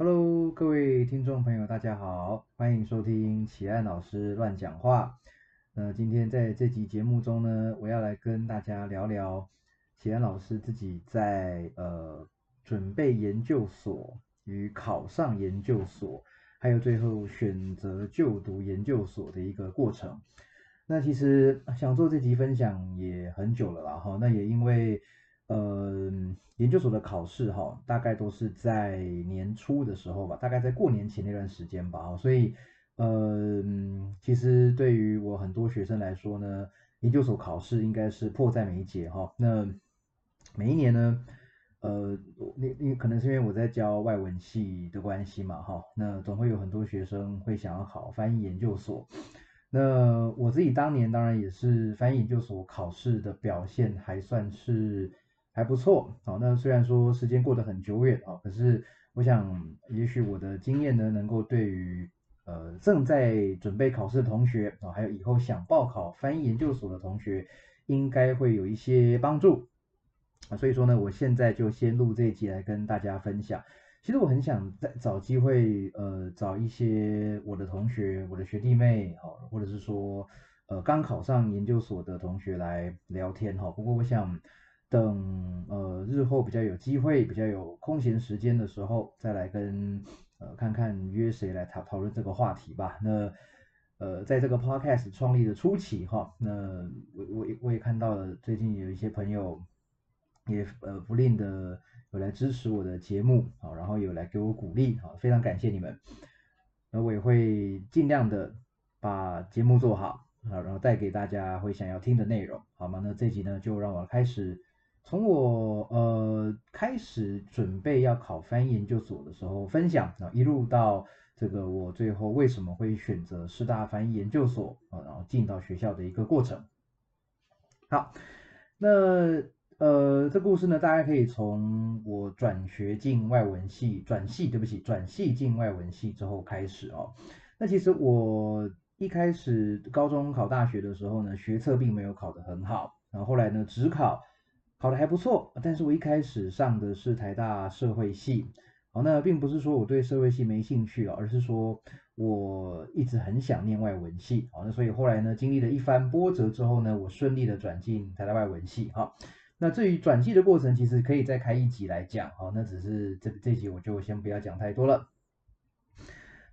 Hello，各位听众朋友，大家好，欢迎收听启安老师乱讲话。那今天在这集节目中呢，我要来跟大家聊聊启安老师自己在呃准备研究所与考上研究所，还有最后选择就读研究所的一个过程。那其实想做这集分享也很久了啦，哈，那也因为。呃，研究所的考试哈，大概都是在年初的时候吧，大概在过年前那段时间吧，所以呃，其实对于我很多学生来说呢，研究所考试应该是迫在眉睫哈。那每一年呢，呃，那那可能是因为我在教外文系的关系嘛哈，那总会有很多学生会想要考翻译研究所。那我自己当年当然也是翻译研究所考试的表现还算是。还不错，好，那虽然说时间过得很久远啊，可是我想，也许我的经验呢，能够对于呃正在准备考试的同学啊，还有以后想报考翻译研究所的同学，应该会有一些帮助啊。所以说呢，我现在就先录这一集来跟大家分享。其实我很想再找机会，呃，找一些我的同学、我的学弟妹，好，或者是说呃刚考上研究所的同学来聊天哈。不过我想。等呃日后比较有机会、比较有空闲时间的时候，再来跟呃看看约谁来讨讨论这个话题吧。那呃在这个 podcast 创立的初期哈，那我我我也看到了最近有一些朋友也呃不吝的有来支持我的节目啊，然后有来给我鼓励啊，非常感谢你们。那我也会尽量的把节目做好啊，然后带给大家会想要听的内容，好吗？那这集呢就让我开始。从我呃开始准备要考翻译研究所的时候分享啊，一路到这个我最后为什么会选择师大翻译研究所啊，然后进到学校的一个过程。好，那呃这故事呢，大家可以从我转学进外文系转系，对不起，转系进外文系之后开始哦。那其实我一开始高中考大学的时候呢，学测并没有考得很好，然后后来呢，只考。考的还不错，但是我一开始上的是台大社会系，好，那并不是说我对社会系没兴趣，而是说我一直很想念外文系，好，那所以后来呢，经历了一番波折之后呢，我顺利的转进台大外文系，哈，那至于转系的过程，其实可以再开一集来讲，好，那只是这这集我就先不要讲太多了。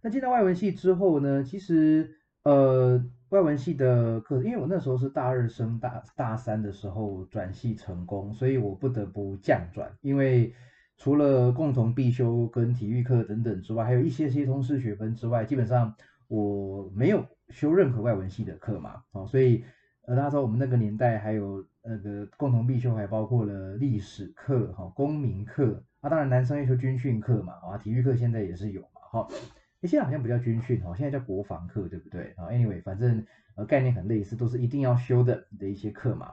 那进到外文系之后呢，其实呃。外文系的课，因为我那时候是大二升大大三的时候转系成功，所以我不得不降转。因为除了共同必修跟体育课等等之外，还有一些些通识学分之外，基本上我没有修任何外文系的课嘛。哦，所以呃那时候我们那个年代还有那个共同必修，还包括了历史课、哈公民课啊，当然男生要修军训课嘛，啊体育课现在也是有嘛，哈。现在好像不叫军训哦，现在叫国防课，对不对啊？Anyway，反正呃概念很类似，都是一定要修的的一些课嘛。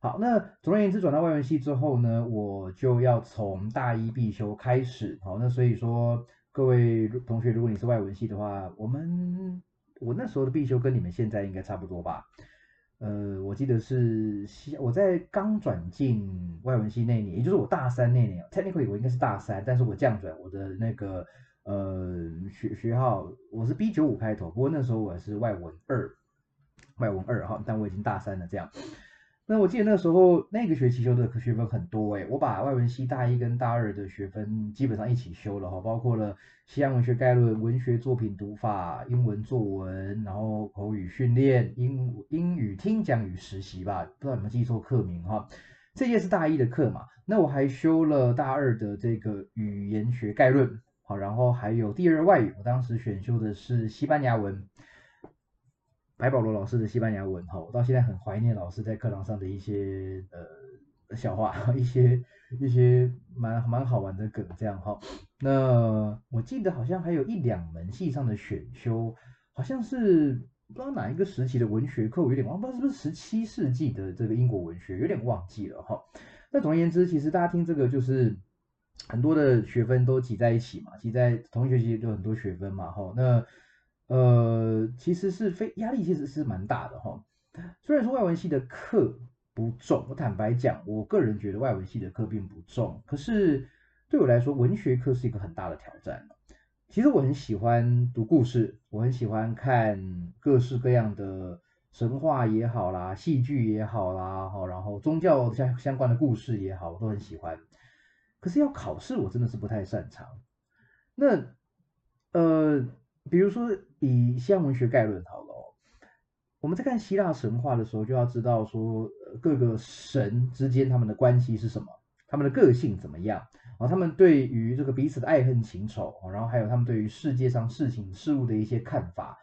好，那总而言之，转到外文系之后呢，我就要从大一必修开始。好，那所以说各位同学，如果你是外文系的话，我们我那时候的必修跟你们现在应该差不多吧？呃，我记得是我在刚转进外文系那年，也就是我大三那年，technically 我应该是大三，但是我降转我的那个。呃，学学号我是 B 九五开头，不过那时候我是外文二，外文二哈，但我已经大三了这样。那我记得那时候那个学期修的学分很多诶，我把外文系大一跟大二的学分基本上一起修了哈，包括了西洋文学概论、文学作品读法、英文作文，然后口语训练、英英语听讲与实习吧，不知道有没有记错课名哈。这些是大一的课嘛，那我还修了大二的这个语言学概论。好，然后还有第二外语，我当时选修的是西班牙文，白保罗老师的西班牙文。哈，我到现在很怀念老师在课堂上的一些呃笑话，一些一些蛮蛮好玩的梗，这样哈。那我记得好像还有一两门系上的选修，好像是不知道哪一个时期的文学课，我有点忘，不知道是不是十七世纪的这个英国文学，有点忘记了哈。那总而言之，其实大家听这个就是。很多的学分都挤在一起嘛，挤在同一学期就很多学分嘛，哈，那呃其实是非压力其实是蛮大的哈。虽然说外文系的课不重，我坦白讲，我个人觉得外文系的课并不重，可是对我来说，文学课是一个很大的挑战。其实我很喜欢读故事，我很喜欢看各式各样的神话也好啦，戏剧也好啦，哈，然后宗教相相关的故事也好，我都很喜欢。可是要考试，我真的是不太擅长。那呃，比如说以西洋文学概论好了，我们在看希腊神话的时候，就要知道说各个神之间他们的关系是什么，他们的个性怎么样。啊，他们对于这个彼此的爱恨情仇，然后还有他们对于世界上事情事物的一些看法，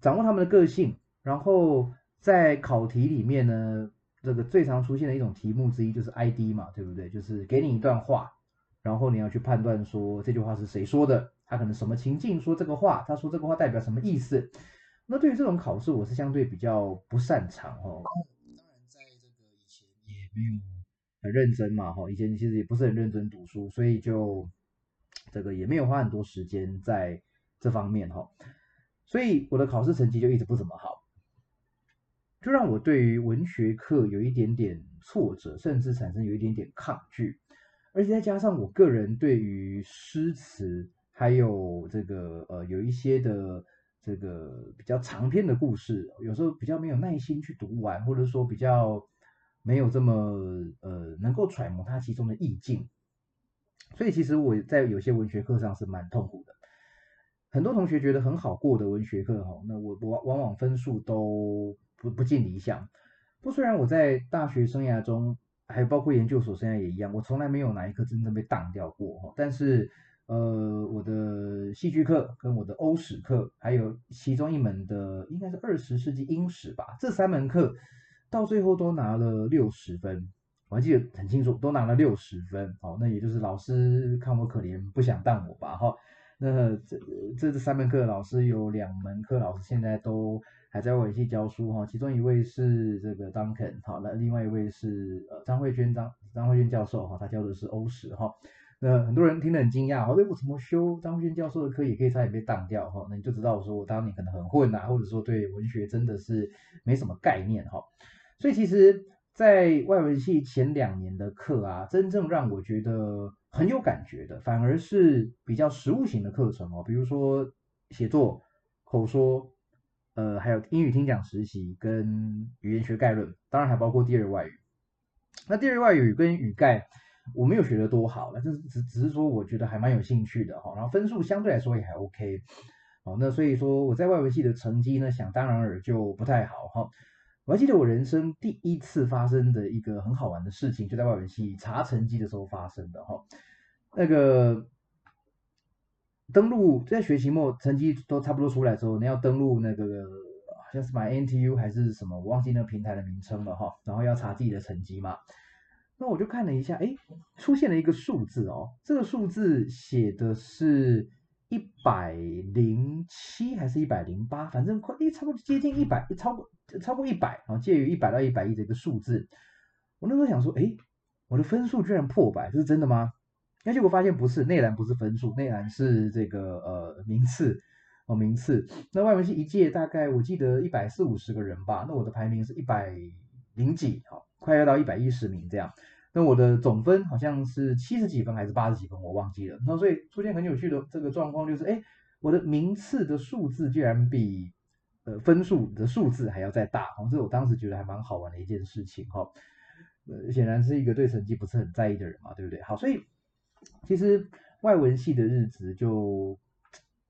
掌握他们的个性，然后在考题里面呢，这个最常出现的一种题目之一就是 ID 嘛，对不对？就是给你一段话，然后你要去判断说这句话是谁说的，他可能什么情境说这个话，他说这个话代表什么意思？那对于这种考试，我是相对比较不擅长哦。当然，在这个以前也没有。很认真嘛，哈，以前其实也不是很认真读书，所以就这个也没有花很多时间在这方面，哈，所以我的考试成绩就一直不怎么好，就让我对于文学课有一点点挫折，甚至产生有一点点抗拒，而且再加上我个人对于诗词还有这个呃有一些的这个比较长篇的故事，有时候比较没有耐心去读完，或者说比较。没有这么呃能够揣摩它其中的意境，所以其实我在有些文学课上是蛮痛苦的。很多同学觉得很好过的文学课哈，那我我往往分数都不不尽理想。不虽然我在大学生涯中，还包括研究所生涯也一样，我从来没有哪一科真正被当掉过哈。但是呃，我的戏剧课跟我的欧史课，还有其中一门的应该是二十世纪英史吧，这三门课。到最后都拿了六十分，我还记得很清楚，都拿了六十分。好，那也就是老师看我可怜，不想当我吧？哈，那这这这三门课，老师有两门课老师现在都还在外文系教书哈，其中一位是这个 Duncan，好，那另外一位是呃张慧娟张张慧娟教授哈，他教的是欧史哈。那很多人听得很惊讶，哦，为什么修张慧娟教授的课也可以差点被当掉哈？那你就知道我说我当年可能很混呐，或者说对文学真的是没什么概念哈。所以其实，在外文系前两年的课啊，真正让我觉得很有感觉的，反而是比较实务型的课程哦，比如说写作、口说，呃，还有英语听讲实习跟语言学概论，当然还包括第二外语。那第二外语跟语概。我没有学得多好，那就是只只是说我觉得还蛮有兴趣的哈，然后分数相对来说也还 OK，好，那所以说我在外文系的成绩呢，想当然尔就不太好哈。我还记得我人生第一次发生的一个很好玩的事情，就在外文系查成绩的时候发生的哈。那个登录在学期末成绩都差不多出来之后，你要登录那个好像是买 NTU 还是什么，我忘记那个平台的名称了哈，然后要查自己的成绩嘛。那我就看了一下，哎，出现了一个数字哦，这个数字写的是一百零七还是一百零八，反正快，哎，差不多接近一百，超过超过一百啊，介于一百到一百一的一个数字。我那时候想说，哎，我的分数居然破百，这是真的吗？那结果发现不是，内栏不是分数，内栏是这个呃名次哦名次。那外文系一届大概我记得一百四五十个人吧，那我的排名是一百零几，好。快要到一百一十名这样，那我的总分好像是七十几分还是八十几分，我忘记了。那所以出现很有趣的这个状况就是，哎，我的名次的数字居然比呃分数的数字还要再大，哦，这我当时觉得还蛮好玩的一件事情哈。呃，显然是一个对成绩不是很在意的人嘛，对不对？好，所以其实外文系的日子就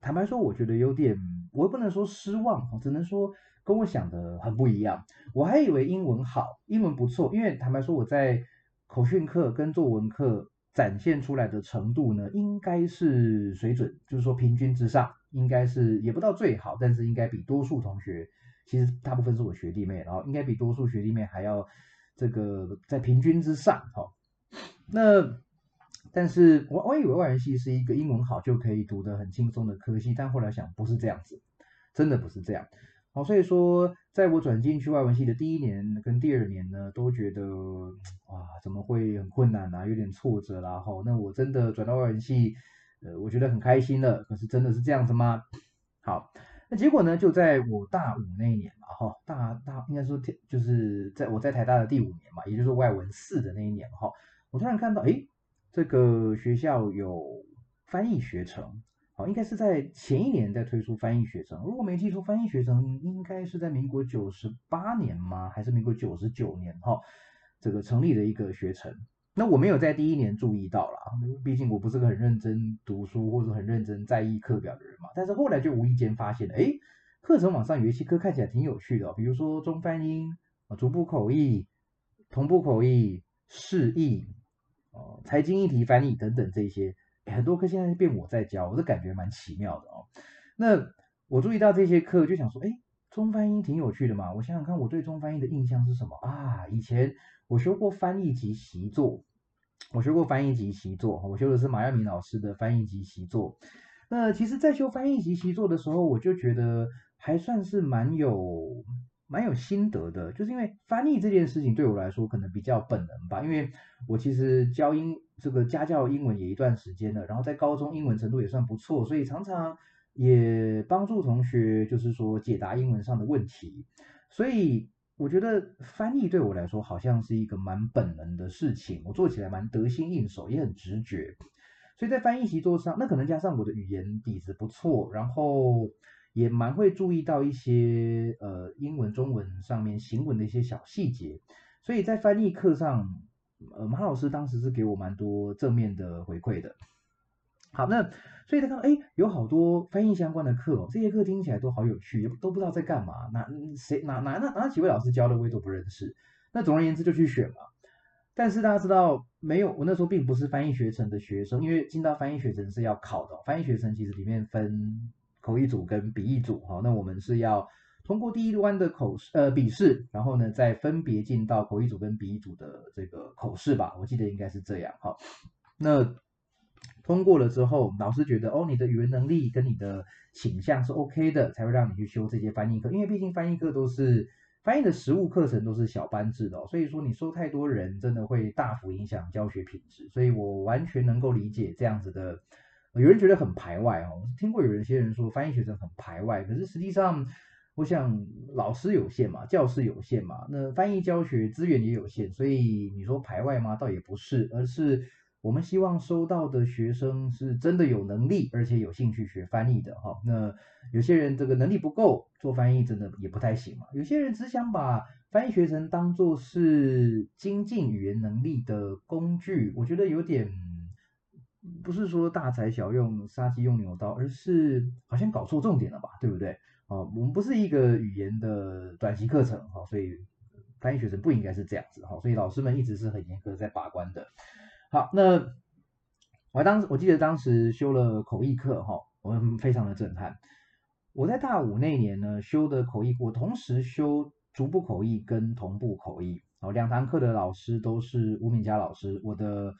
坦白说，我觉得有点，我也不能说失望，只能说。跟我想的很不一样，我还以为英文好，英文不错，因为坦白说我在口训课跟作文课展现出来的程度呢，应该是水准，就是说平均之上，应该是也不到最好，但是应该比多数同学，其实大部分是我学弟妹，然后应该比多数学弟妹还要这个在平均之上，哈。那但是我我以为外文系是一个英文好就可以读得很轻松的科系，但后来想不是这样子，真的不是这样。好，所以说，在我转进去外文系的第一年跟第二年呢，都觉得哇，怎么会很困难啊，有点挫折啦。好，那我真的转到外文系，呃，我觉得很开心了。可是真的是这样子吗？好，那结果呢，就在我大五那一年嘛，哈，大大应该说，就是在我在台大的第五年嘛，也就是外文四的那一年哈，我突然看到，哎，这个学校有翻译学程，好，应该是在前一年在推出翻译学程。如果没记错，翻译学程应该是在民国九十八年吗？还是民国九十九年？哈，这个成立的一个学程。那我没有在第一年注意到啦，毕竟我不是个很认真读书或者很认真在意课表的人嘛。但是后来就无意间发现了，哎，课程网上有一些课看起来挺有趣的，比如说中翻英啊、逐步口译、同步口译、释义。哦，财经议题翻译等等这些，很多课现在变我在教，我都感觉蛮奇妙的哦。那我注意到这些课，就想说，哎，中翻译挺有趣的嘛。我想想看，我对中翻译的印象是什么啊？以前我修过翻译及习作，我学过翻译及习作，我修的是马亚明老师的翻译及习作。那其实，在修翻译及习作的时候，我就觉得还算是蛮有。蛮有心得的，就是因为翻译这件事情对我来说可能比较本能吧，因为我其实教英这个家教英文也一段时间了，然后在高中英文程度也算不错，所以常常也帮助同学就是说解答英文上的问题，所以我觉得翻译对我来说好像是一个蛮本能的事情，我做起来蛮得心应手，也很直觉，所以在翻译习作上，那可能加上我的语言底子不错，然后。也蛮会注意到一些呃英文、中文上面行文的一些小细节，所以在翻译课上，呃马老师当时是给我蛮多正面的回馈的。好，那所以他看哎有好多翻译相关的课哦，这些课听起来都好有趣，都不知道在干嘛，哪谁哪哪哪哪几位老师教的我也都不认识。那总而言之就去选嘛。但是大家知道没有？我那时候并不是翻译学程的学生，因为进到翻译学程是要考的，翻译学程其实里面分。口译组跟笔译组，好，那我们是要通过第一关的口试，呃，笔试，然后呢，再分别进到口译组跟笔译组的这个口试吧，我记得应该是这样，好，那通过了之后，老师觉得，哦，你的语文能力跟你的倾向是 OK 的，才会让你去修这些翻译课，因为毕竟翻译课都是翻译的实务课程，都是小班制的，所以说你收太多人，真的会大幅影响教学品质，所以我完全能够理解这样子的。有人觉得很排外哦，听过有一些人说翻译学生很排外，可是实际上，我想老师有限嘛，教室有限嘛，那翻译教学资源也有限，所以你说排外吗？倒也不是，而是我们希望收到的学生是真的有能力，而且有兴趣学翻译的哈。那有些人这个能力不够，做翻译真的也不太行嘛。有些人只想把翻译学生当做是精进语言能力的工具，我觉得有点。不是说大材小用、杀鸡用牛刀，而是好像搞错重点了吧，对不对？哦，我们不是一个语言的短期课程，哈，所以翻译学生不应该是这样子，哈，所以老师们一直是很严格在把关的。好，那我当时我记得当时修了口译课，哈，我们非常的震撼。我在大五那年呢修的口译，我同时修逐步口译跟同步口译，哦，两堂课的老师都是吴敏佳老师，我的。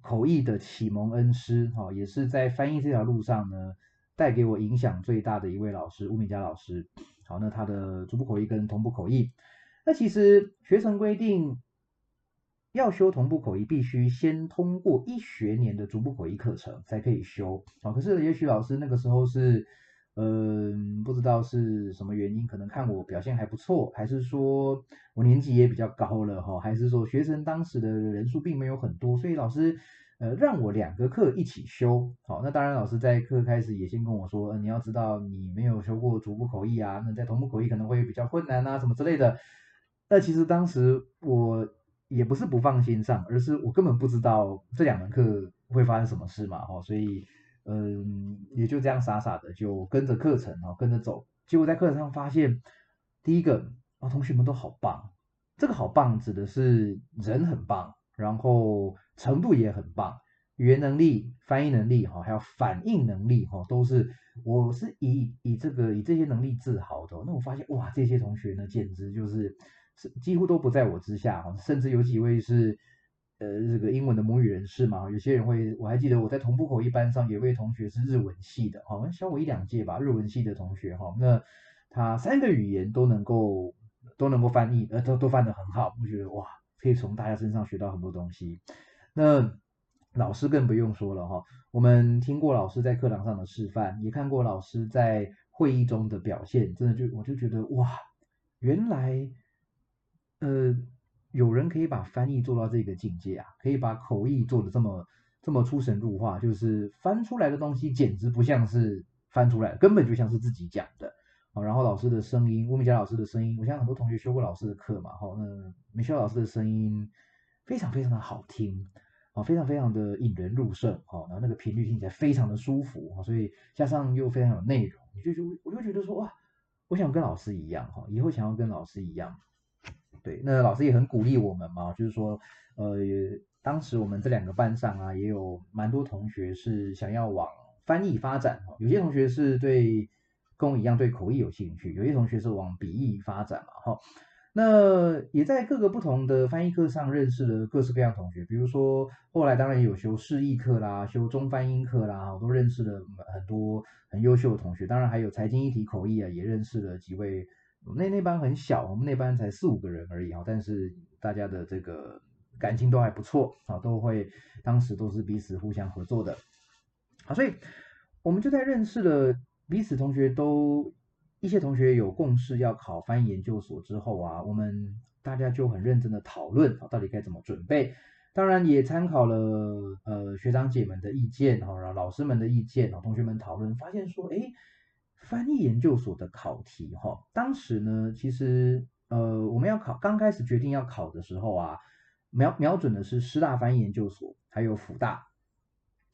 口译的启蒙恩师，哈，也是在翻译这条路上呢，带给我影响最大的一位老师，吴敏佳老师。好，那他的逐步口译跟同步口译，那其实学程规定要修同步口译，必须先通过一学年的逐步口译课程才可以修。啊，可是也许老师那个时候是。嗯，不知道是什么原因，可能看我表现还不错，还是说我年纪也比较高了哈，还是说学生当时的人数并没有很多，所以老师呃让我两个课一起修。好，那当然老师在课开始也先跟我说，你要知道你没有修过逐步口译啊，那在同步口译可能会比较困难啊，什么之类的。那其实当时我也不是不放心上，而是我根本不知道这两门课会发生什么事嘛，哈，所以。嗯，也就这样傻傻的就跟着课程哦，跟着走。结果在课程上发现，第一个啊，同学们都好棒。这个好棒指的是人很棒，然后程度也很棒，语言能力、翻译能力哈，还有反应能力哈，都是我是以以这个以这些能力自豪的。那我发现哇，这些同学呢，简直就是是几乎都不在我之下哈，甚至有几位是。呃，这个英文的母语人士嘛，有些人会，我还记得我在同步口译班上有位同学是日文系的，哈，小我一两届吧，日文系的同学，哈，那他三个语言都能够都能够翻译，呃，都都翻得很好，我觉得哇，可以从大家身上学到很多东西。那老师更不用说了，哈，我们听过老师在课堂上的示范，也看过老师在会议中的表现，真的就我就觉得哇，原来，呃。有人可以把翻译做到这个境界啊，可以把口译做的这么这么出神入化，就是翻出来的东西简直不像是翻出来，根本就像是自己讲的。然后老师的声音，吴明佳老师的声音，我相信很多同学修过老师的课嘛，好，那美秀老师的声音非常非常的好听，好，非常非常的引人入胜，好，然后那个频率听起来非常的舒服，所以加上又非常有内容，你就就我就觉得说哇，我想跟老师一样，哈，以后想要跟老师一样，对，那老师也很鼓励我们嘛，就是说，呃，当时我们这两个班上啊，也有蛮多同学是想要往翻译发展，有些同学是对。跟我一样对口译有兴趣，有些同学是往笔译发展嘛，哈，那也在各个不同的翻译课上认识了各式各样同学，比如说后来当然有修释译课啦，修中翻英课啦，我都认识了很多很优秀的同学，当然还有财经一体口译啊，也认识了几位，那那班很小，我们那班才四五个人而已哈，但是大家的这个感情都还不错啊，都会当时都是彼此互相合作的，好，所以我们就在认识了。彼此同学都一些同学有共识要考翻译研究所之后啊，我们大家就很认真的讨论啊，到底该怎么准备。当然也参考了呃学长姐们的意见哈，然后老师们的意见啊，同学们讨论发现说，哎，翻译研究所的考题哈，当时呢其实呃我们要考刚开始决定要考的时候啊，瞄瞄准的是师大翻译研究所还有辅大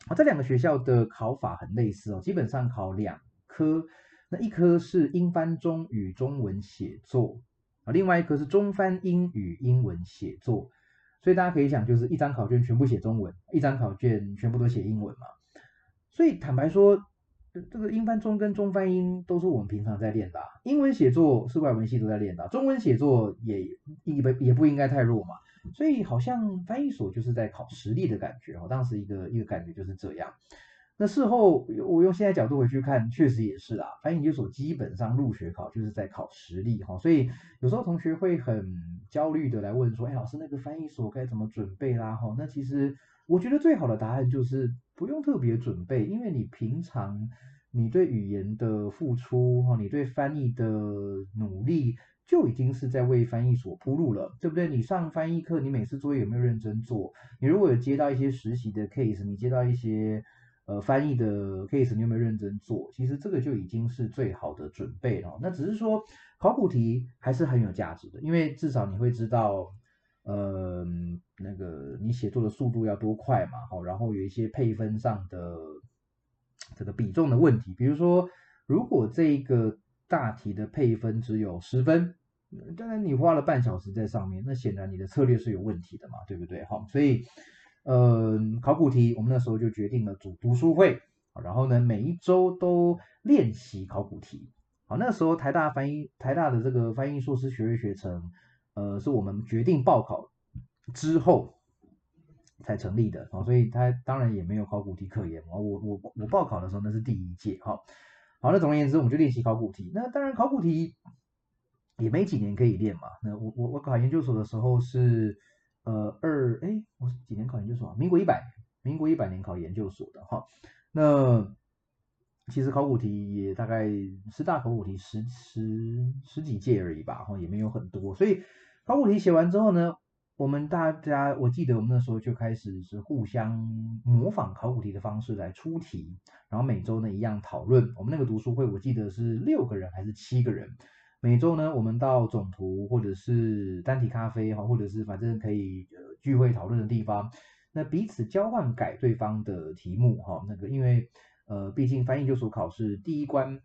啊，这两个学校的考法很类似哦，基本上考两。科那一科是英翻中与中文写作啊，另外一科是中翻英语英文写作，所以大家可以想，就是一张考卷全部写中文，一张考卷全部都写英文嘛。所以坦白说，这个英翻中跟中翻英都是我们平常在练的，英文写作是外文系都在练的，中文写作也也不也不应该太弱嘛。所以好像翻译所就是在考实力的感觉我，当时一个一个感觉就是这样。那事后我用现在角度回去看，确实也是啊。翻译研究所基本上入学考就是在考实力哈，所以有时候同学会很焦虑的来问说：“哎，老师那个翻译所该怎么准备啦？”哈，那其实我觉得最好的答案就是不用特别准备，因为你平常你对语言的付出哈，你对翻译的努力就已经是在为翻译所铺路了，对不对？你上翻译课，你每次作业有没有认真做？你如果有接到一些实习的 case，你接到一些。呃，翻译的 case 你有没有认真做？其实这个就已经是最好的准备了。那只是说考古题还是很有价值的，因为至少你会知道，呃，那个你写作的速度要多快嘛，好，然后有一些配分上的这个比重的问题。比如说，如果这个大题的配分只有十分，当然你花了半小时在上面，那显然你的策略是有问题的嘛，对不对？好，所以。呃，考古题，我们那时候就决定了组读书会，然后呢，每一周都练习考古题。好，那时候台大翻译，台大的这个翻译硕士学位学程，呃，是我们决定报考之后才成立的，啊，所以它当然也没有考古题可言。我我我报考的时候那是第一届，哈，好，那总而言之，我们就练习考古题。那当然考古题也没几年可以练嘛。那我我我考研究所的时候是。呃，二哎，我是几年考研究所啊？民国一百，民国一百年考研究所的哈。那其实考古题也大概十大考古题十十十几届而已吧，哈，也没有很多。所以考古题写完之后呢，我们大家我记得我们那时候就开始是互相模仿考古题的方式来出题，然后每周呢一样讨论。我们那个读书会我记得是六个人还是七个人。每周呢，我们到总图或者是单体咖啡哈，或者是反正可以聚会讨论的地方，那彼此交换改对方的题目哈。那个因为呃，毕竟翻译研究所考试第一关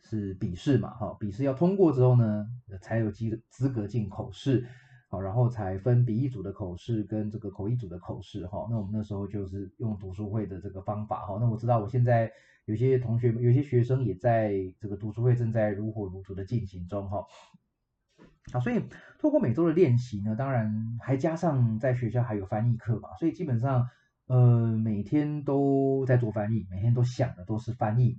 是笔试嘛哈，笔试要通过之后呢，才有资资格进口试，好，然后才分笔译组的口试跟这个口译组的口试哈。那我们那时候就是用读书会的这个方法哈。那我知道我现在。有些同学，有些学生也在这个读书会正在如火如荼的进行中哈。好，所以透过每周的练习呢，当然还加上在学校还有翻译课嘛，所以基本上呃每天都在做翻译，每天都想的都是翻译。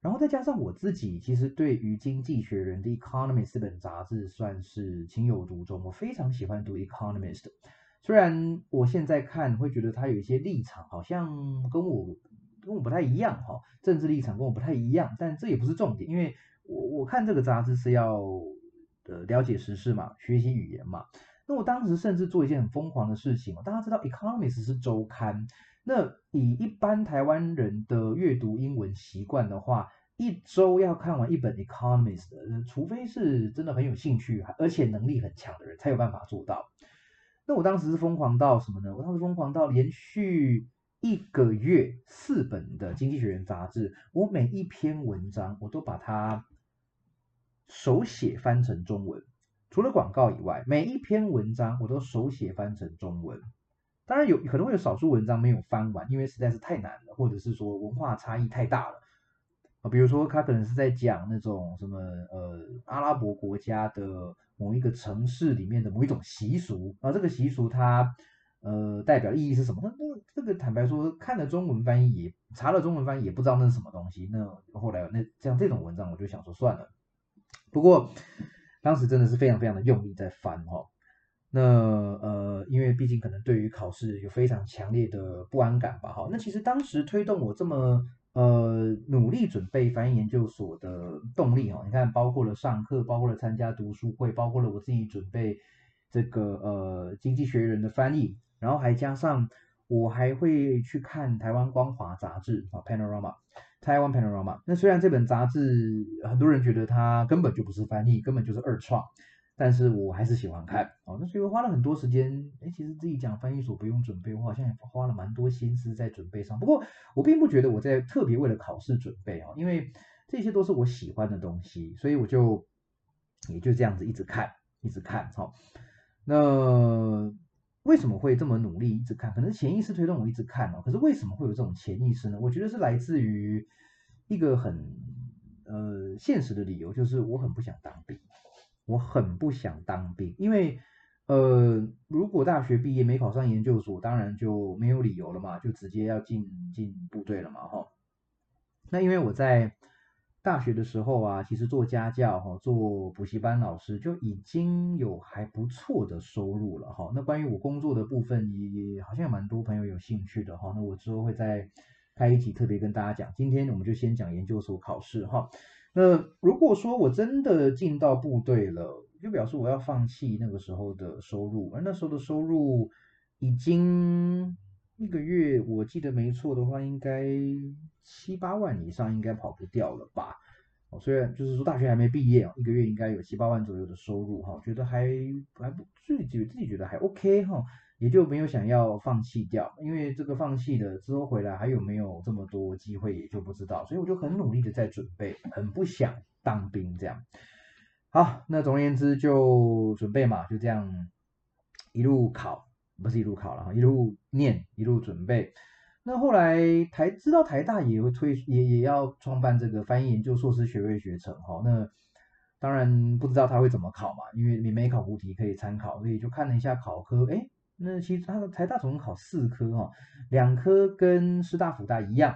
然后再加上我自己，其实对于《经济学人》的《Economist》这本杂志算是情有独钟，我非常喜欢读《Economist》，虽然我现在看会觉得他有一些立场好像跟我。跟我不太一样哈，政治立场跟我不太一样，但这也不是重点，因为我我看这个杂志是要呃了解时事嘛，学习语言嘛。那我当时甚至做一件很疯狂的事情，大家知道《Economist》是周刊，那以一般台湾人的阅读英文习惯的话，一周要看完一本《Economist》，除非是真的很有兴趣，而且能力很强的人，才有办法做到。那我当时是疯狂到什么呢？我当时疯狂到连续一个月四本的《经济学人》杂志，我每一篇文章我都把它手写翻成中文，除了广告以外，每一篇文章我都手写翻成中文。当然有可能会有少数文章没有翻完，因为实在是太难了，或者是说文化差异太大了啊。比如说他可能是在讲那种什么呃阿拉伯国家的某一个城市里面的某一种习俗啊，这个习俗它呃代表意义是什么？那那这个坦白说，看了中文翻译也查了中文翻译也不知道那是什么东西。那后来那像这种文章，我就想说算了。不过当时真的是非常非常的用力在翻哈。那呃，因为毕竟可能对于考试有非常强烈的不安感吧，哈。那其实当时推动我这么呃努力准备翻译研究所的动力，哈，你看，包括了上课，包括了参加读书会，包括了我自己准备这个呃经济学人的翻译，然后还加上我还会去看台湾光华杂志啊，Panorama，台湾 Panorama。那虽然这本杂志很多人觉得它根本就不是翻译，根本就是二创。但是我还是喜欢看哦，那所以我花了很多时间。哎，其实自己讲翻译所不用准备，我好像也花了蛮多心思在准备上。不过我并不觉得我在特别为了考试准备哦，因为这些都是我喜欢的东西，所以我就也就这样子一直看，一直看。哈，那为什么会这么努力一直看？可能潜意识推动我一直看哦。可是为什么会有这种潜意识呢？我觉得是来自于一个很呃现实的理由，就是我很不想当兵。我很不想当兵，因为，呃，如果大学毕业没考上研究所，当然就没有理由了嘛，就直接要进进部队了嘛，哈。那因为我在大学的时候啊，其实做家教哈，做补习班老师就已经有还不错的收入了，哈。那关于我工作的部分，也好像蛮多朋友有兴趣的，哈。那我之后会再开一集特别跟大家讲，今天我们就先讲研究所考试，哈。那如果说我真的进到部队了，就表示我要放弃那个时候的收入，而那时候的收入已经一个月，我记得没错的话，应该七八万以上，应该跑不掉了吧？哦，虽然就是说大学还没毕业，一个月应该有七八万左右的收入哈，觉得还还不自己自己觉得还 OK 哈。也就没有想要放弃掉，因为这个放弃了之后回来还有没有这么多机会也就不知道，所以我就很努力的在准备，很不想当兵这样。好，那总而言之就准备嘛，就这样一路考，不是一路考了哈，一路念一路准备。那后来台知道台大也会推也也要创办这个翻译研究硕士学位学程哈，那当然不知道他会怎么考嘛，因为你没考古题可以参考，所以就看了一下考科，哎。那其实他的台大总共考四科哈，两科跟师大、辅大一样，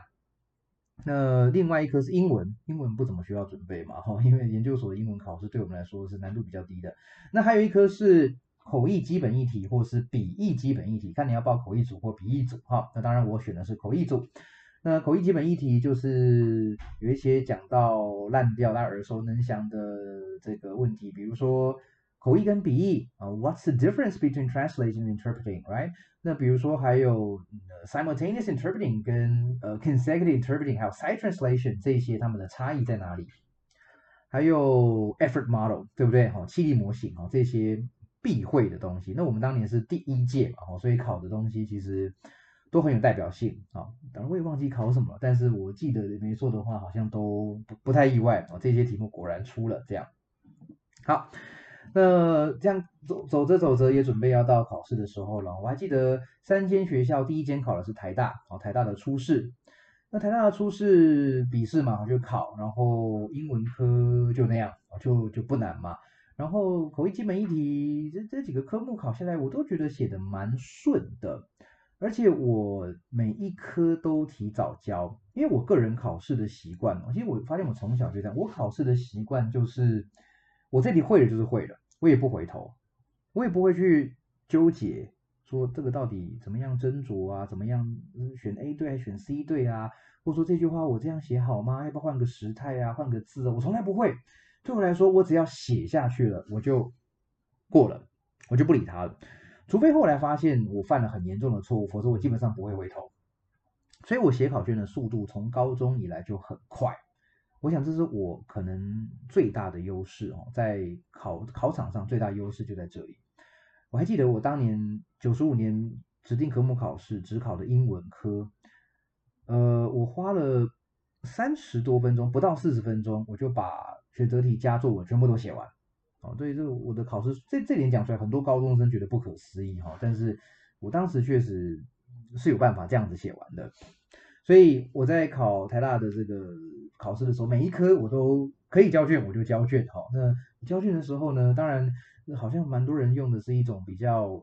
那另外一科是英文，英文不怎么需要准备嘛哈，因为研究所的英文考试对我们来说是难度比较低的。那还有一科是口译基本议题或是笔译基本议题，看你要报口译组或笔译组哈。那当然我选的是口译组。那口译基本议题就是有一些讲到烂掉、大家耳熟能详的这个问题，比如说。口译跟笔译啊，What's the difference between translation and interpreting，right？那比如说还有 simultaneous interpreting 跟呃 consecutive interpreting，还有 side translation 这些它们的差异在哪里？还有 effort model，对不对？哈，气力模型啊，这些必会的东西。那我们当年是第一届嘛，哈，所以考的东西其实都很有代表性啊。当然我也忘记考什么了，但是我记得没错的话，好像都不不太意外啊。这些题目果然出了这样，好。那这样走走着走着也准备要到考试的时候了。我还记得三间学校，第一间考的是台大，哦，台大的初试。那台大的初试笔试嘛，就考，然后英文科就那样，就就不难嘛。然后口译基本一题，这这几个科目考下来，我都觉得写的蛮顺的。而且我每一科都提早交，因为我个人考试的习惯，其实我发现我从小就这样，我考试的习惯就是，我这题会了就是会了。我也不回头，我也不会去纠结说这个到底怎么样斟酌啊，怎么样选 A 对还是选 C 对啊，或者说这句话我这样写好吗？要不要换个时态啊，换个字啊？我从来不会。对我来说，我只要写下去了，我就过了，我就不理他了。除非后来发现我犯了很严重的错误，否则我基本上不会回头。所以我写考卷的速度从高中以来就很快。我想这是我可能最大的优势哦，在考考场上最大优势就在这里。我还记得我当年九十五年指定科目考试只考的英文科，呃，我花了三十多分钟，不到四十分钟，我就把选择题加作文全部都写完。哦，对，这个我的考试这这点讲出来，很多高中生觉得不可思议哈，但是我当时确实是有办法这样子写完的。所以我在考台大的这个考试的时候，每一科我都可以交卷，我就交卷。哈，那交卷的时候呢，当然好像蛮多人用的是一种比较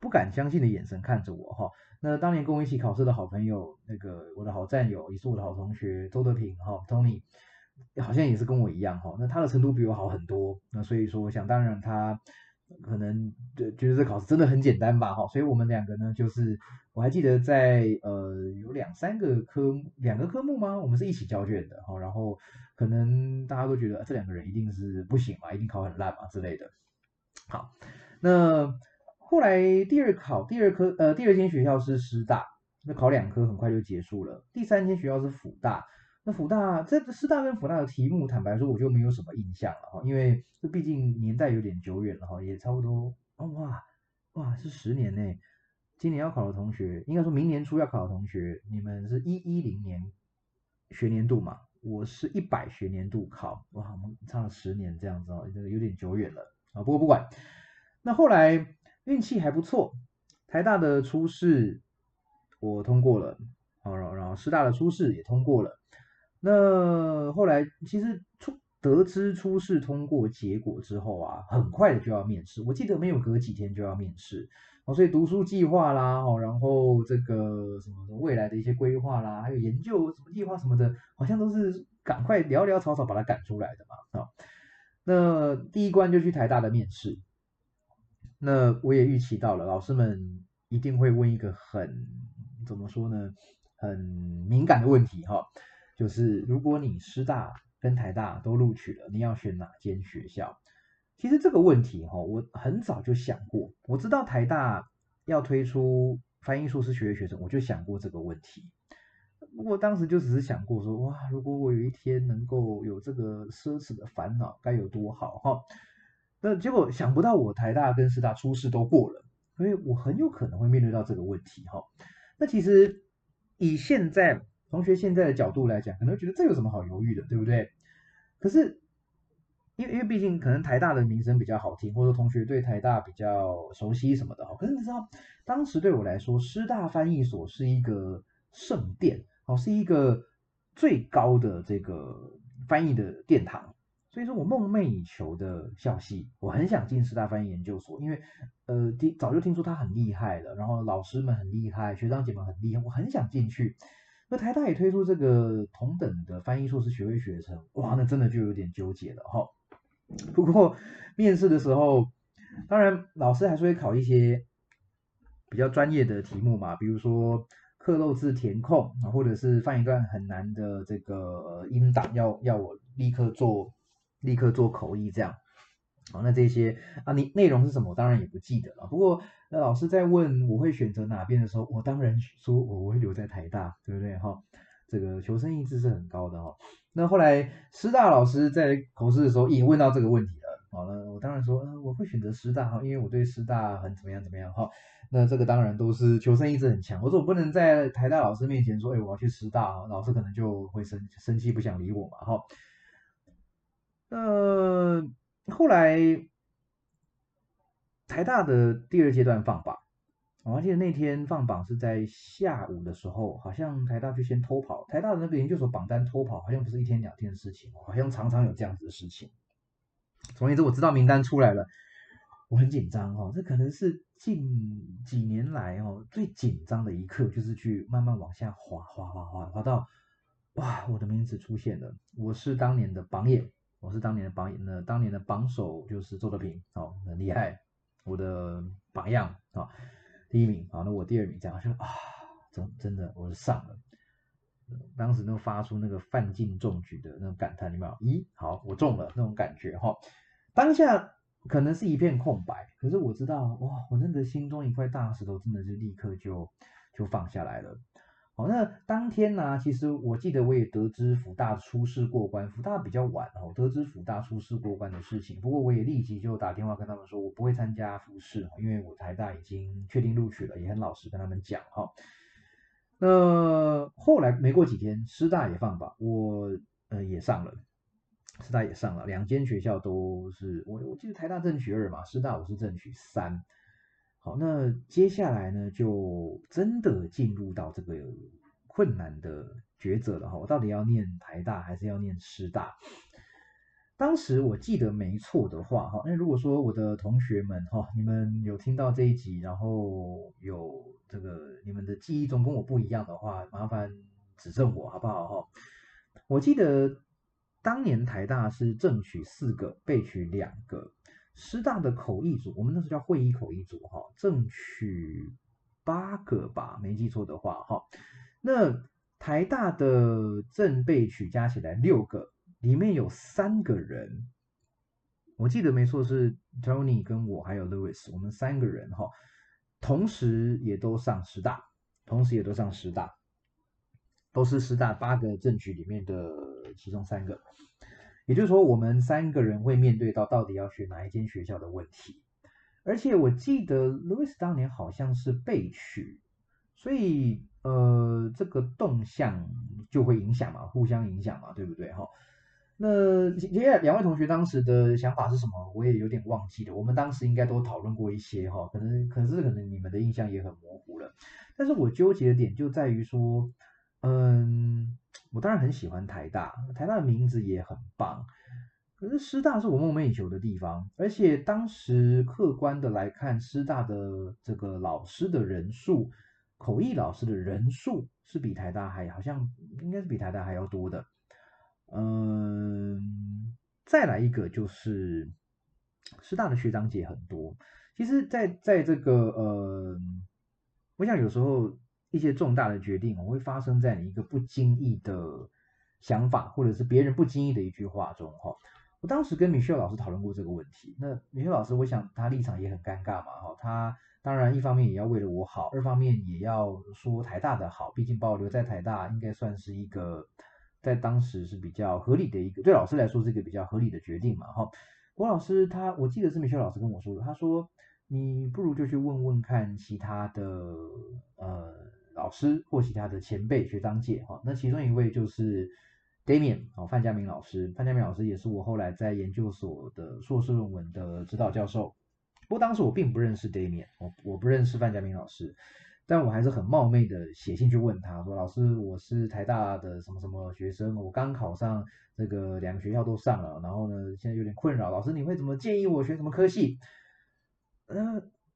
不敢相信的眼神看着我。哈，那当年跟我一起考试的好朋友，那个我的好战友，也是我的好同学周德平，哈，Tony，好像也是跟我一样。哈，那他的程度比我好很多。那所以说，我想当然他。可能觉得这考试真的很简单吧，哈，所以我们两个呢，就是我还记得在呃有两三个科两个科目吗？我们是一起交卷的，哈，然后可能大家都觉得这两个人一定是不行嘛，一定考很烂嘛之类的。好，那后来第二考第二科呃第二间学校是师大，那考两科很快就结束了。第三间学校是辅大。那福大这师大跟福大的题目，坦白说我就没有什么印象了哈，因为这毕竟年代有点久远了哈，也差不多哦哇哇是十年呢。今年要考的同学，应该说明年初要考的同学，你们是一一零年学年度嘛？我是一百学年度考，哇，我们差了十年这样子哦，这个有点久远了啊。不过不管，那后来运气还不错，台大的初试我通过了，好，然后师大的初试也通过了。那后来其实出得知初试通过结果之后啊，很快的就要面试。我记得没有隔几天就要面试哦，所以读书计划啦，哦，然后这个什么未来的一些规划啦，还有研究什么计划什么的，好像都是赶快潦潦草草把它赶出来的嘛啊。那第一关就去台大的面试，那我也预期到了，老师们一定会问一个很怎么说呢，很敏感的问题哈。就是如果你师大跟台大都录取了，你要选哪间学校？其实这个问题哈，我很早就想过。我知道台大要推出翻译硕士学位学生，我就想过这个问题。不过当时就只是想过说，哇，如果我有一天能够有这个奢侈的烦恼，该有多好哈！那结果想不到我台大跟师大初试都过了，所以我很有可能会面对到这个问题哈。那其实以现在。同学现在的角度来讲，可能觉得这有什么好犹豫的，对不对？可是，因为因为毕竟可能台大的名声比较好听，或者同学对台大比较熟悉什么的哈。可是你知道，当时对我来说，师大翻译所是一个圣殿，哦，是一个最高的这个翻译的殿堂。所以说我梦寐以求的校系，我很想进师大翻译研究所，因为呃，听早就听说他很厉害了，然后老师们很厉害，学长姐们很厉害，我很想进去。那台大也推出这个同等的翻译硕士学位学程，哇，那真的就有点纠结了哈。不过面试的时候，当然老师还是会考一些比较专业的题目嘛，比如说刻漏字填空啊，或者是放一段很难的这个音档，要要我立刻做立刻做口译这样。好，那这些啊，你内容是什么？我当然也不记得了。不过，那老师在问我会选择哪边的时候，我当然说我会留在台大，对不对？哈，这个求生意志是很高的哈。那后来师大老师在口试的时候也问到这个问题了。好了，我当然说，嗯，我会选择师大哈，因为我对师大很怎么样怎么样哈。那这个当然都是求生意志很强。我说我不能在台大老师面前说，哎，我要去师大，老师可能就会生生气，不想理我嘛哈。呃。后来台大的第二阶段放榜，我记得那天放榜是在下午的时候，好像台大就先偷跑，台大的那个研究所榜单偷跑，好像不是一天两天的事情，好像常常有这样子的事情。总而言之，我知道名单出来了，我很紧张哦，这可能是近几年来哦最紧张的一刻，就是去慢慢往下滑，滑滑滑滑到，哇，我的名字出现了，我是当年的榜眼。我是当年的榜眼那当年的榜首就是周德平，哦，很厉害，我的榜样啊，第一名啊，那我第二名，这样就啊，真真的我是上了，当时都发出那个范进中举的那种感叹，有没有？咦，好，我中了那种感觉哈，当下可能是一片空白，可是我知道，哇，我那个心中一块大石头真的是立刻就就放下来了。好，那当天呢，其实我记得我也得知福大出事过关，福大比较晚哦，得知福大出事过关的事情。不过我也立即就打电话跟他们说，我不会参加复试，因为我台大已经确定录取了，也很老实跟他们讲哈。那后来没过几天，师大也放榜，我呃也上了，师大也上了，两间学校都是我我记得台大正取二嘛，师大我是正取三。好，那接下来呢，就真的进入到这个困难的抉择了哈。我到底要念台大还是要念师大？当时我记得没错的话哈，那如果说我的同学们哈，你们有听到这一集，然后有这个你们的记忆中跟我不一样的话，麻烦指正我好不好哈？我记得当年台大是正取四个，备取两个。师大的口译组，我们那时候叫会议口译组，哈，正取八个吧，没记错的话，哈。那台大的正备取加起来六个，里面有三个人，我记得没错是 Tony 跟我还有 Louis，我们三个人，哈，同时也都上师大，同时也都上师大，都是师大八个正取里面的其中三个。也就是说，我们三个人会面对到到底要选哪一间学校的问题。而且我记得 Louis 当年好像是被取，所以呃，这个动向就会影响嘛，互相影响嘛，对不对哈？那接下来两位同学当时的想法是什么？我也有点忘记了。我们当时应该都讨论过一些哈，可能可是可能你们的印象也很模糊了。但是我纠结的点就在于说，嗯。我当然很喜欢台大，台大的名字也很棒。可是师大是我梦寐以求的地方，而且当时客观的来看，师大的这个老师的人数，口译老师的人数是比台大还好像应该是比台大还要多的。嗯，再来一个就是师大的学长姐很多。其实，在在这个呃，我想有时候。一些重大的决定，我会发生在你一个不经意的想法，或者是别人不经意的一句话中。哈，我当时跟米秀老师讨论过这个问题。那米秀老师，我想他立场也很尴尬嘛。哈，他当然一方面也要为了我好，二方面也要说台大的好。毕竟把我留在台大，应该算是一个在当时是比较合理的一个，对老师来说是一个比较合理的决定嘛。哈，郭老师他，我记得是米秀老师跟我说的，他说你不如就去问问看其他的呃。老师或其他的前辈学长姐哈，那其中一位就是 Damian 哦，范家明老师。范家明老师也是我后来在研究所的硕士论文的指导教授。不过当时我并不认识 Damian，我我不认识范家明老师，但我还是很冒昧的写信去问他说：“老师，我是台大的什么什么学生，我刚考上这个两个学校都上了，然后呢现在有点困扰，老师你会怎么建议我学什么科系？”呃，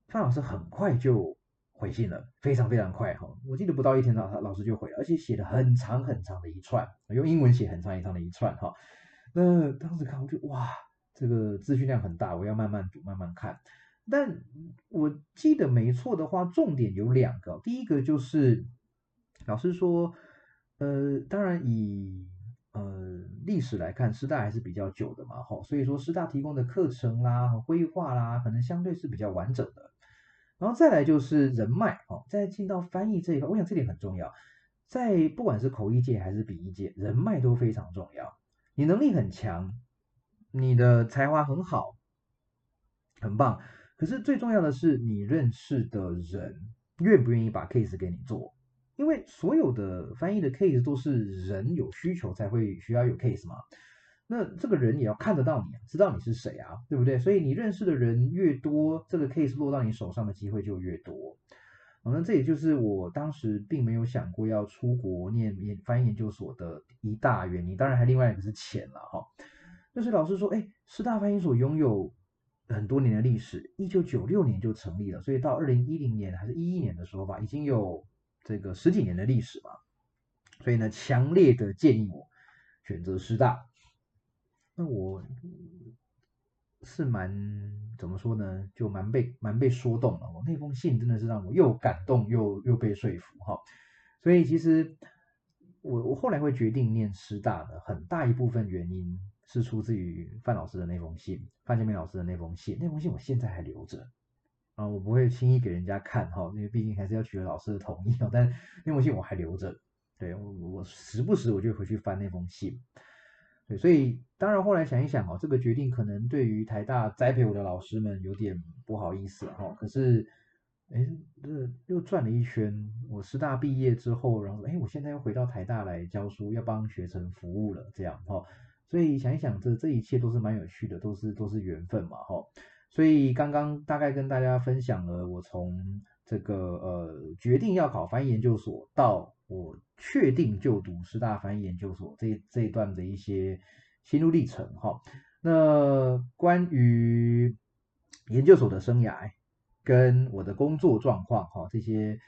范老师很快就。回信了，非常非常快哈，我记得不到一天，老老师就回，而且写了很长很长的一串，用英文写很长很长的一串哈。那当时看我就哇，这个资讯量很大，我要慢慢读慢慢看。但我记得没错的话，重点有两个，第一个就是老师说，呃，当然以呃历史来看，师大还是比较久的嘛，哈，所以说师大提供的课程啦和规划啦，可能相对是比较完整的。然后再来就是人脉哦，再进到翻译这一块，我想这点很重要。在不管是口译界还是笔译界，人脉都非常重要。你能力很强，你的才华很好，很棒。可是最重要的是你认识的人愿不愿意把 case 给你做，因为所有的翻译的 case 都是人有需求才会需要有 case 嘛。那这个人也要看得到你啊，知道你是谁啊，对不对？所以你认识的人越多，这个 case 落到你手上的机会就越多。那这也就是我当时并没有想过要出国念研翻译研究所的一大原因。当然还另外一个是钱了哈。就是老师说，哎，师大翻译所拥有很多年的历史，一九九六年就成立了，所以到二零一零年还是一一年的时候吧，已经有这个十几年的历史嘛。所以呢，强烈的建议我选择师大。那我是蛮怎么说呢？就蛮被蛮被说动了。我那封信真的是让我又感动又又被说服哈。所以其实我我后来会决定念师大的很大一部分原因是出自于范老师的那封信，范建明老师的那封信。那封信我现在还留着。啊，我不会轻易给人家看哈，因为毕竟还是要取得老师的同意哦。但那封信我还留着，对我我时不时我就回去翻那封信。对，所以当然后来想一想哦，这个决定可能对于台大栽培我的老师们有点不好意思哈。可是，哎，这又转了一圈，我师大毕业之后，然后哎，我现在又回到台大来教书，要帮学生服务了，这样哈。所以想一想，这这一切都是蛮有趣的，都是都是缘分嘛哈。所以刚刚大概跟大家分享了我从这个呃决定要考翻译研究所到我确定就读师大翻译研究所这这一段的一些心路历程哈。那关于研究所的生涯跟我的工作状况哈这些。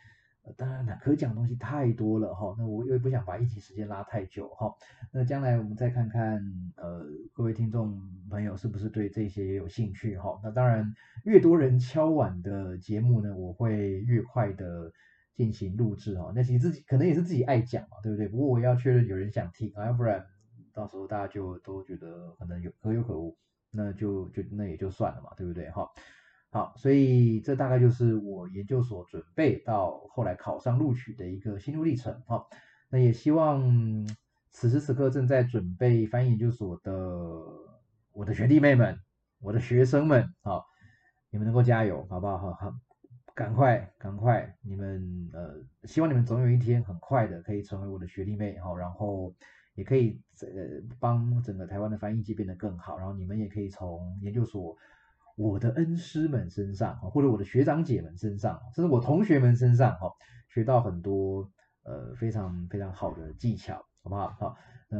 当然，可讲的东西太多了哈，那我又不想把一集时间拉太久哈。那将来我们再看看，呃，各位听众朋友是不是对这些也有兴趣哈？那当然，越多人敲碗的节目呢，我会越快的进行录制哈。那其实自己可能也是自己爱讲嘛，对不对？不过我要确认有人想听啊，要不然到时候大家就都觉得可能有可有可无，那就就那也就算了嘛，对不对哈？好，所以这大概就是我研究所准备到后来考上录取的一个心路历程。哈，那也希望此时此刻正在准备翻译研究所的我的学弟妹们、我的学生们，好，你们能够加油，好不好？好，好，赶快，赶快，你们呃，希望你们总有一天很快的可以成为我的学弟妹，好，然后也可以呃帮整个台湾的翻译界变得更好，然后你们也可以从研究所。我的恩师们身上，或者我的学长姐们身上，甚至我同学们身上，哈，学到很多呃非常非常好的技巧，好不好？好，那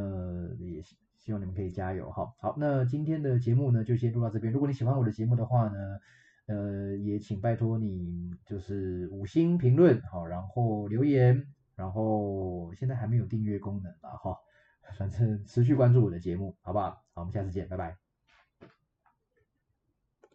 也希望你们可以加油，哈。好，那今天的节目呢，就先录到这边。如果你喜欢我的节目的话呢，呃，也请拜托你就是五星评论，好，然后留言，然后现在还没有订阅功能啊，哈，反正持续关注我的节目，好不好？好，我们下次见，拜拜。